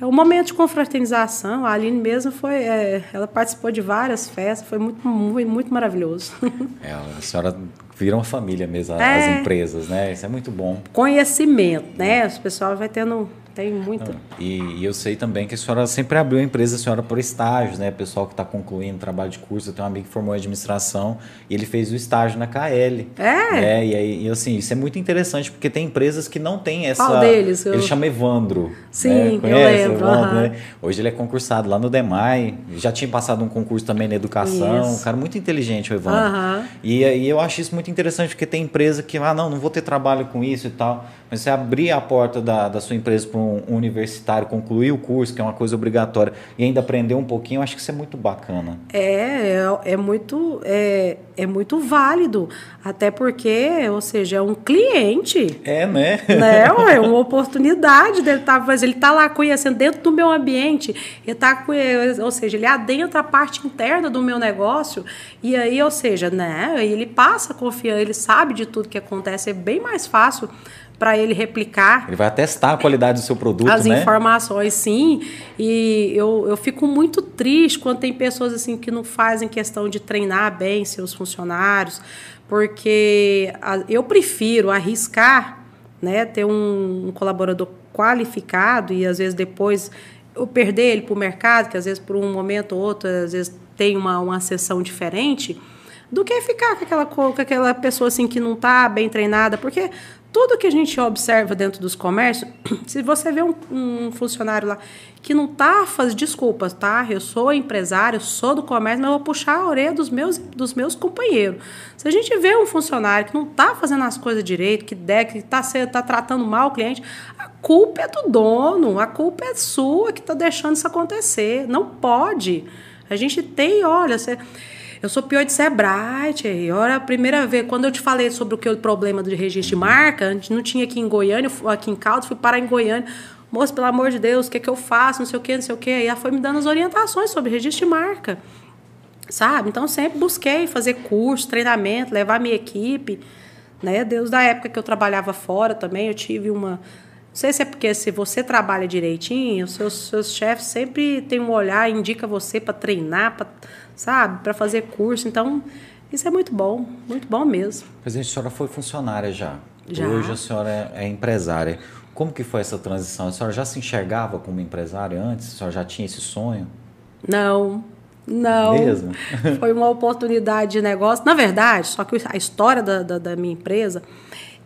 é um momento de confraternização. A Aline mesmo foi... é, ela participou de várias festas, foi muito, muito, muito maravilhoso. É, a senhora vira uma família mesmo, as É. empresas, né? Isso é muito bom. Conhecimento, né? O pessoal vai tendo, tem muito. E, e, eu sei também que a senhora sempre abriu a empresa, a senhora por estágios, né? Pessoal que está concluindo trabalho de curso, eu tenho um amigo que formou em administração e ele fez o estágio na KL. É? É, e aí, e assim, isso é muito interessante, porque tem empresas que não têm essa. Qual deles? Ele chama Evandro. Sim, né? eu lembro. Evandro, né? Hoje ele é concursado lá no DEMAI, já tinha passado um concurso também na educação, isso. um cara muito inteligente, o Evandro. E, e eu acho isso muito interessante, porque tem empresa que, ah, não, não vou ter trabalho com isso e tal. Mas você abrir a porta da, da sua empresa para um universitário, concluir o curso, que é uma coisa obrigatória, e ainda aprender um pouquinho, eu acho que isso é muito bacana. É, é, é muito, é, é muito válido. Até porque, ou seja, é um cliente. É, né? né? É uma oportunidade dele estar, tá, mas ele está lá conhecendo dentro do meu ambiente, ele tá, ou seja, ele adentra a parte interna do meu negócio, e aí, ou seja, né, ele passa a confiar, ele sabe de tudo que acontece, é bem mais fácil para ele replicar. Ele vai testar a qualidade do seu produto, As né? informações, sim. E eu, eu fico muito triste quando tem pessoas assim que não fazem questão de treinar bem seus funcionários, porque eu prefiro arriscar, né, ter um, um colaborador qualificado e às vezes depois eu perder ele para o mercado, que às vezes por um momento ou outro, às vezes tem uma, uma sessão diferente, do que ficar com aquela, com aquela pessoa assim que não está bem treinada, porque tudo que a gente observa dentro dos comércios, se você vê um, um funcionário lá que não está fazendo desculpas, tá? Eu sou empresário, sou do comércio, mas eu vou puxar a orelha dos meus, dos meus companheiros. Se a gente vê um funcionário que não está fazendo as coisas direito, que der, que está tá tratando mal o cliente, a culpa é do dono, a culpa é sua que está deixando isso acontecer. Não pode. A gente tem, olha, você eu sou pior de Sebrae. Olha, a primeira vez, quando eu te falei sobre o que o problema do registro de marca, a gente não tinha aqui em Goiânia, aqui em Caldas, fui parar em Goiânia. Moço, pelo amor de Deus, o que, é que eu faço? Não sei o que, não sei o que. Aí ela foi me dando as orientações sobre registro de marca. Sabe? Então, sempre busquei fazer curso, treinamento, levar minha equipe. Né? Deus, da época que eu trabalhava fora também, eu tive uma. Não sei se é porque se você trabalha direitinho, os seus, seus chefes sempre têm um olhar, indica você para treinar, para sabe? Para fazer curso. Então, isso é muito bom, muito bom mesmo. Presidente, a senhora foi funcionária já. Já. Hoje a senhora é empresária. Como que foi essa transição? A senhora já se enxergava como empresária antes? A senhora já tinha esse sonho? Não, não. Mesmo? Foi uma oportunidade de negócio. Na verdade, só que a história da, da, da minha empresa,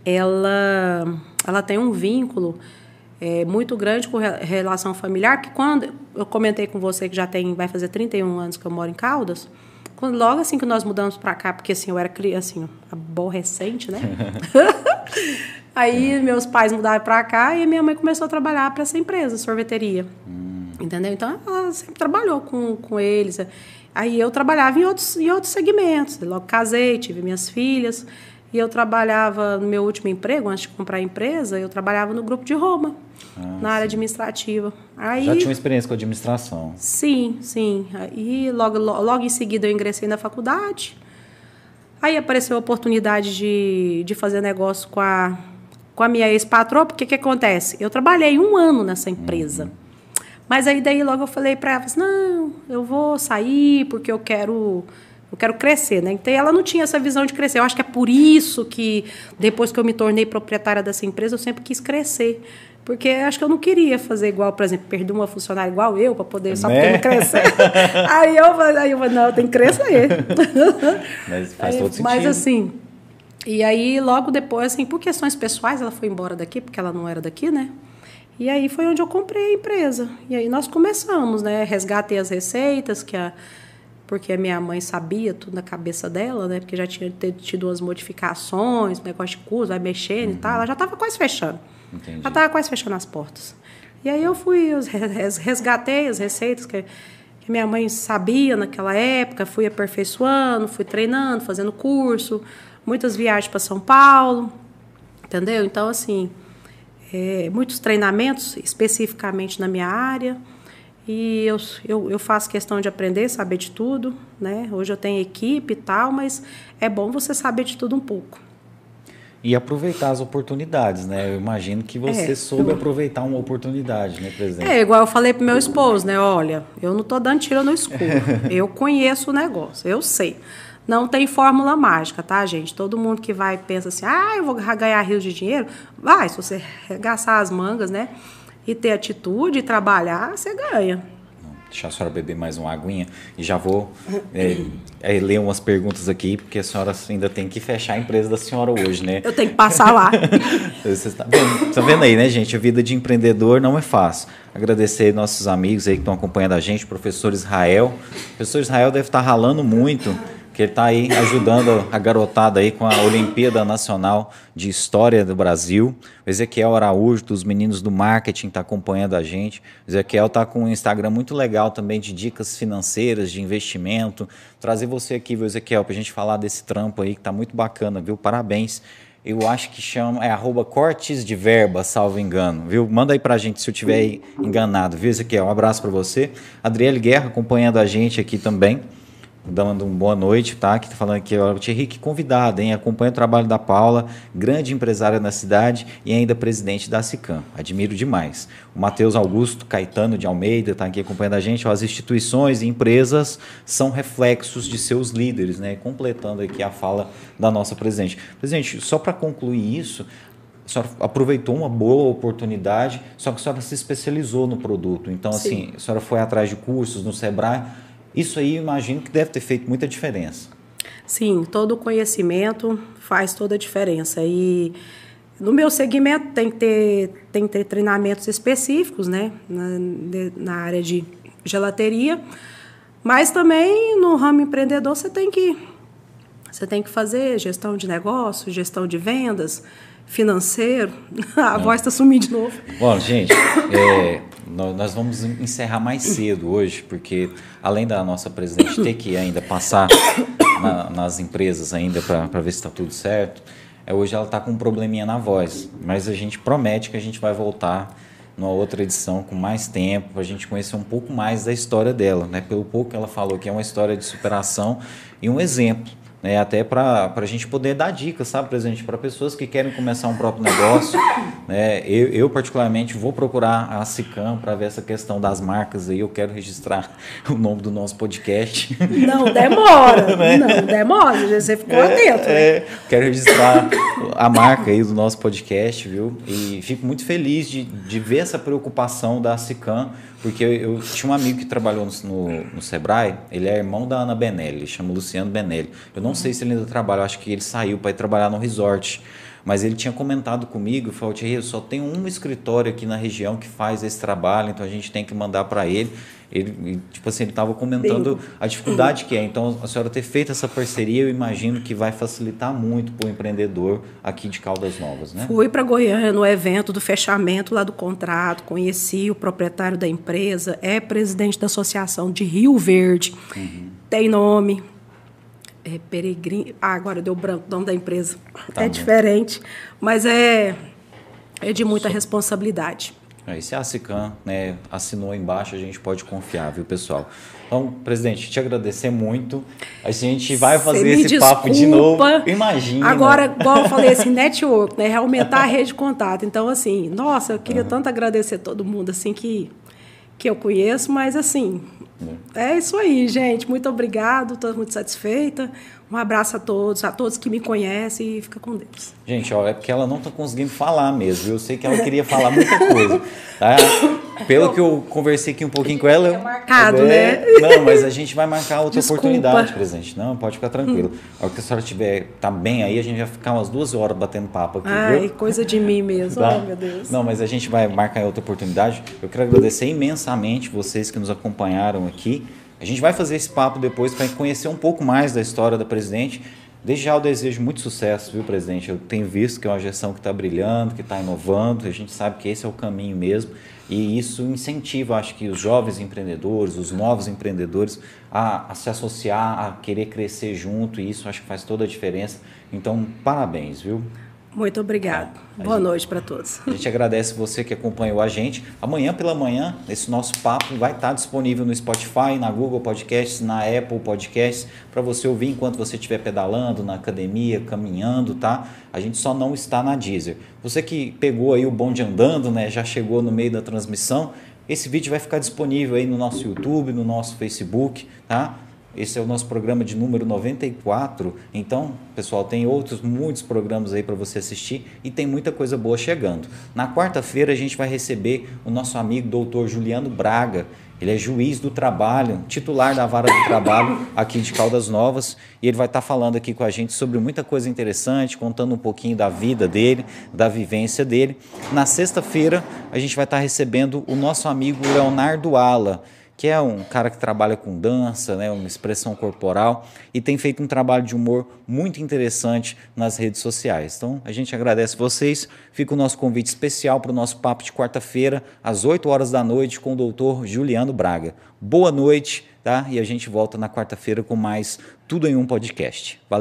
ela, ela tem um vínculo é, muito grande com relação familiar, que quando eu comentei com você que já tem, vai fazer 31 anos que eu moro em Caldas, quando, logo assim que nós mudamos para cá, porque assim, eu era assim, aborrecente, né? Aí meus pais mudaram para cá e minha mãe começou a trabalhar para essa empresa, sorveteria. Hum. Entendeu? Então ela sempre trabalhou com, com eles. Aí eu trabalhava em outros, em outros segmentos. Logo casei, tive minhas filhas. E eu trabalhava no meu último emprego, antes de comprar a empresa, eu trabalhava no grupo de Roma, ah, na sim. área administrativa. Aí, Já tinha uma experiência com administração? Sim, sim. Aí logo, logo em seguida eu ingressei na faculdade. Aí apareceu a oportunidade de, de fazer negócio com a, com a minha ex-patroa, porque o que acontece? Eu trabalhei um ano nessa empresa. Uhum. Mas aí daí logo eu falei para ela, assim, não, eu vou sair porque eu quero eu quero crescer, né? Então ela não tinha essa visão de crescer. Eu acho que é por isso que depois que eu me tornei proprietária dessa empresa, eu sempre quis crescer. Porque acho que eu não queria fazer igual, por exemplo, perder uma funcionária igual eu para poder só né? porque não crescer. aí eu aí eu falei, não, tem que crescer. Mas faz aí, todo sentido. Mas assim, e aí logo depois, assim, por questões pessoais, ela foi embora daqui, porque ela não era daqui, né? E aí foi onde eu comprei a empresa. E aí nós começamos, né? Resgatei as receitas que a porque a minha mãe sabia tudo na cabeça dela, né? Porque já tinha tido umas modificações, negócio de curso, vai mexendo uhum. e tal. Ela já estava quase fechando. Entendi. Já estava quase fechando as portas. E aí eu fui, eu resgatei as receitas que, que minha mãe sabia naquela época, fui aperfeiçoando, fui treinando, fazendo curso, muitas viagens para São Paulo, entendeu? Então, assim, é, muitos treinamentos especificamente na minha área. E eu, eu, eu, faço questão de aprender, saber de tudo, né? Hoje eu tenho equipe e tal, mas é bom você saber de tudo um pouco. E aproveitar as oportunidades, né? Eu imagino que você é, soube aproveitar uma oportunidade, né, presidente? É, igual eu falei pro meu esposo, né? Olha, eu não tô dando tiro no escuro. eu conheço o negócio, eu sei. Não tem fórmula mágica, tá, gente? Todo mundo que vai pensa assim, ah, eu vou ganhar rios de dinheiro. Vai, se você gastar as mangas, né? E ter atitude e trabalhar, você ganha deixar a senhora beber mais uma aguinha e já vou é, é, ler umas perguntas aqui, porque a senhora ainda tem que fechar a empresa da senhora hoje, né? Eu tenho que passar lá. Você está vendo, tá vendo aí, né, gente? A vida de empreendedor não é fácil. Agradecer nossos amigos aí que estão acompanhando a gente, professor Israel. O professor Israel deve estar ralando muito que está aí ajudando a garotada aí com a Olimpíada Nacional de História do Brasil. O Ezequiel Araújo, dos meninos do marketing, está acompanhando a gente. O Ezequiel está com um Instagram muito legal também de dicas financeiras, de investimento. Trazer você aqui, viu, Ezequiel, para a gente falar desse trampo aí que está muito bacana, viu? Parabéns. Eu acho que chama, é arroba cortes de verba, salvo engano, viu? Manda aí pra gente se eu tiver enganado, viu, Ezequiel? Um abraço para você. Adriele Guerra acompanhando a gente aqui também dando uma boa noite, tá? Que tá falando aqui, ó, Thierry, que convidado, hein? Acompanha o trabalho da Paula, grande empresária na cidade e ainda presidente da SICAM. Admiro demais. O Matheus Augusto Caetano de Almeida está aqui acompanhando a gente. Ó, as instituições e empresas são reflexos de seus líderes, né? Completando aqui a fala da nossa presidente. Presidente, só para concluir isso, a senhora aproveitou uma boa oportunidade, só que a senhora se especializou no produto. Então, Sim. assim, a senhora foi atrás de cursos no Sebrae isso aí imagino que deve ter feito muita diferença. Sim, todo conhecimento faz toda a diferença. E no meu segmento tem que ter, tem que ter treinamentos específicos, né? Na, na área de gelateria. Mas também no ramo empreendedor você tem que você tem que fazer gestão de negócio, gestão de vendas, financeiro. A é. voz está sumindo de novo. Bom, gente, é, nós vamos encerrar mais cedo hoje, porque além da nossa presidente ter que ainda passar na, nas empresas ainda para ver se está tudo certo, é, hoje ela está com um probleminha na voz. Mas a gente promete que a gente vai voltar numa outra edição com mais tempo, para a gente conhecer um pouco mais da história dela. Né? Pelo pouco que ela falou que é uma história de superação e um exemplo né, até para a gente poder dar dicas, sabe, presidente, para pessoas que querem começar um próprio negócio. Né, eu, eu, particularmente, vou procurar a SICAM para ver essa questão das marcas aí. Eu quero registrar o nome do nosso podcast. Não demora, né? não demora, você ficou é, atento. Né? É, quero registrar a marca aí do nosso podcast, viu? E fico muito feliz de, de ver essa preocupação da SICAM porque eu, tinha um amigo que trabalhou no, no, Sebrae, ele é irmão da Ana Benelli, chama Luciano Benelli. Eu não sei se ele ainda trabalha, eu acho que ele saiu para ir trabalhar no resort. Mas ele tinha comentado comigo, falou, eu só tem um escritório aqui na região que faz esse trabalho, então a gente tem que mandar para ele. Ele, tipo assim, ele estava comentando a dificuldade que é. Então, a senhora ter feito essa parceria, eu imagino que vai facilitar muito para o empreendedor aqui de Caldas Novas, né? Fui para Goiânia no evento do fechamento lá do contrato, conheci o proprietário da empresa, é presidente da associação de Rio Verde, uhum. tem nome, é Peregrino. Ah, agora deu branco o nome da empresa. Tá é bom. diferente, mas é, é de muita responsabilidade. Aí se a SICAM né, assinou embaixo, a gente pode confiar, viu, pessoal? Então, presidente, te agradecer muito. A gente vai fazer esse desculpa. papo de novo. Imagina. Agora, igual eu falei, esse network, né? Aumentar a rede de contato. Então, assim, nossa, eu queria uhum. tanto agradecer todo mundo assim que, que eu conheço, mas assim, é isso aí, gente. Muito obrigado, estou muito satisfeita. Um abraço a todos, a todos que me conhecem e fica com Deus. Gente, ó, é porque ela não está conseguindo falar mesmo. Eu sei que ela queria falar muita coisa. Tá? Pelo que eu conversei aqui um pouquinho com ela. É marcado, né? Não, mas a gente vai marcar outra Desculpa. oportunidade, presidente. Não, pode ficar tranquilo. A hora que a senhora tiver tá bem aí, a gente vai ficar umas duas horas batendo papo aqui. Ai, viu? coisa de mim mesmo. Tá? Oh, meu Deus. Não, mas a gente vai marcar outra oportunidade. Eu quero agradecer imensamente vocês que nos acompanharam aqui. A gente vai fazer esse papo depois para conhecer um pouco mais da história da presidente. Desde já eu desejo muito sucesso, viu, presidente? Eu tenho visto que é uma gestão que está brilhando, que está inovando, a gente sabe que esse é o caminho mesmo. E isso incentiva, acho que, os jovens empreendedores, os novos empreendedores, a, a se associar, a querer crescer junto, e isso acho que faz toda a diferença. Então, parabéns, viu? Muito obrigado. Boa gente, noite para todos. A gente agradece você que acompanhou a gente. Amanhã pela manhã, esse nosso papo vai estar disponível no Spotify, na Google Podcasts, na Apple Podcasts, para você ouvir enquanto você estiver pedalando, na academia, caminhando, tá? A gente só não está na Deezer. Você que pegou aí o bonde andando, né, já chegou no meio da transmissão, esse vídeo vai ficar disponível aí no nosso YouTube, no nosso Facebook, tá? Esse é o nosso programa de número 94. Então, pessoal, tem outros muitos programas aí para você assistir e tem muita coisa boa chegando. Na quarta-feira a gente vai receber o nosso amigo doutor Juliano Braga. Ele é juiz do trabalho, titular da vara do trabalho aqui de Caldas Novas, e ele vai estar falando aqui com a gente sobre muita coisa interessante, contando um pouquinho da vida dele, da vivência dele. Na sexta-feira, a gente vai estar recebendo o nosso amigo Leonardo Ala que é um cara que trabalha com dança, né, uma expressão corporal e tem feito um trabalho de humor muito interessante nas redes sociais. Então, a gente agradece vocês. Fica o nosso convite especial para o nosso papo de quarta-feira, às 8 horas da noite, com o doutor Juliano Braga. Boa noite, tá? E a gente volta na quarta-feira com mais Tudo em um Podcast. Valeu!